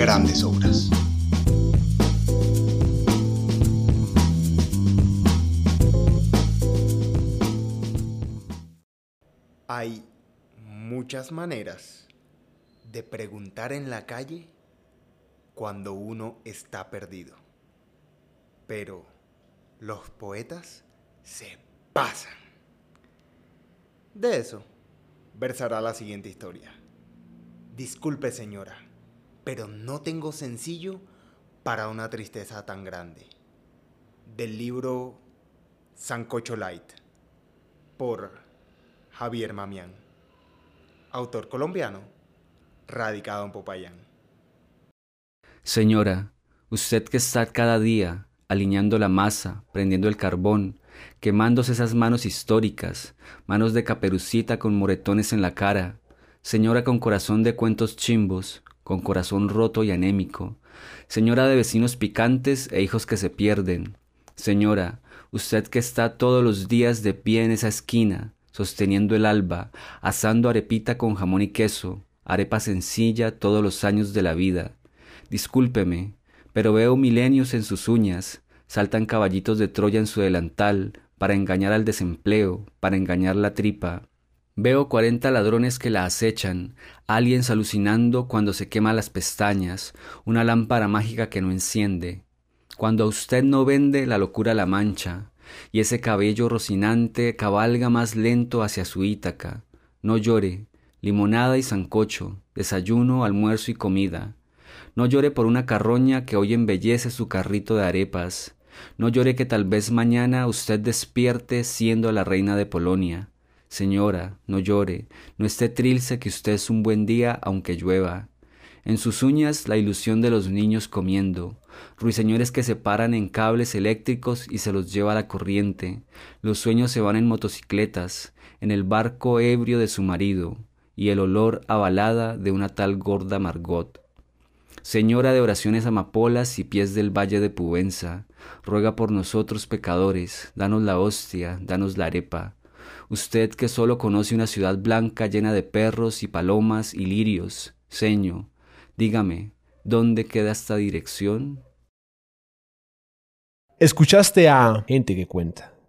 grandes obras. Hay muchas maneras de preguntar en la calle cuando uno está perdido. Pero los poetas se pasan. De eso versará la siguiente historia. Disculpe señora, pero no tengo sencillo para una tristeza tan grande. Del libro Sancocho Light por Javier Mamián, autor colombiano, radicado en Popayán. Señora, usted que está cada día alineando la masa, prendiendo el carbón, quemándose esas manos históricas, manos de caperucita con moretones en la cara, señora con corazón de cuentos chimbos, con corazón roto y anémico, señora de vecinos picantes e hijos que se pierden, señora, usted que está todos los días de pie en esa esquina, sosteniendo el alba, asando arepita con jamón y queso, arepa sencilla todos los años de la vida. Discúlpeme, pero veo milenios en sus uñas, saltan caballitos de Troya en su delantal, para engañar al desempleo, para engañar la tripa. Veo cuarenta ladrones que la acechan, aliens alucinando cuando se quema las pestañas, una lámpara mágica que no enciende. Cuando a usted no vende, la locura la mancha, y ese cabello rocinante cabalga más lento hacia su Ítaca. No llore, limonada y sancocho, desayuno, almuerzo y comida. No llore por una carroña que hoy embellece su carrito de arepas. No llore que tal vez mañana usted despierte siendo la reina de Polonia. Señora, no llore, no esté trilce que usted es un buen día aunque llueva. En sus uñas la ilusión de los niños comiendo, ruiseñores que se paran en cables eléctricos y se los lleva la corriente, los sueños se van en motocicletas, en el barco ebrio de su marido, y el olor a balada de una tal gorda Margot. Señora de oraciones amapolas y pies del valle de Pubenza, ruega por nosotros pecadores, danos la hostia, danos la arepa. Usted que solo conoce una ciudad blanca llena de perros y palomas y lirios, seño, dígame, ¿dónde queda esta dirección? Escuchaste a Gente que Cuenta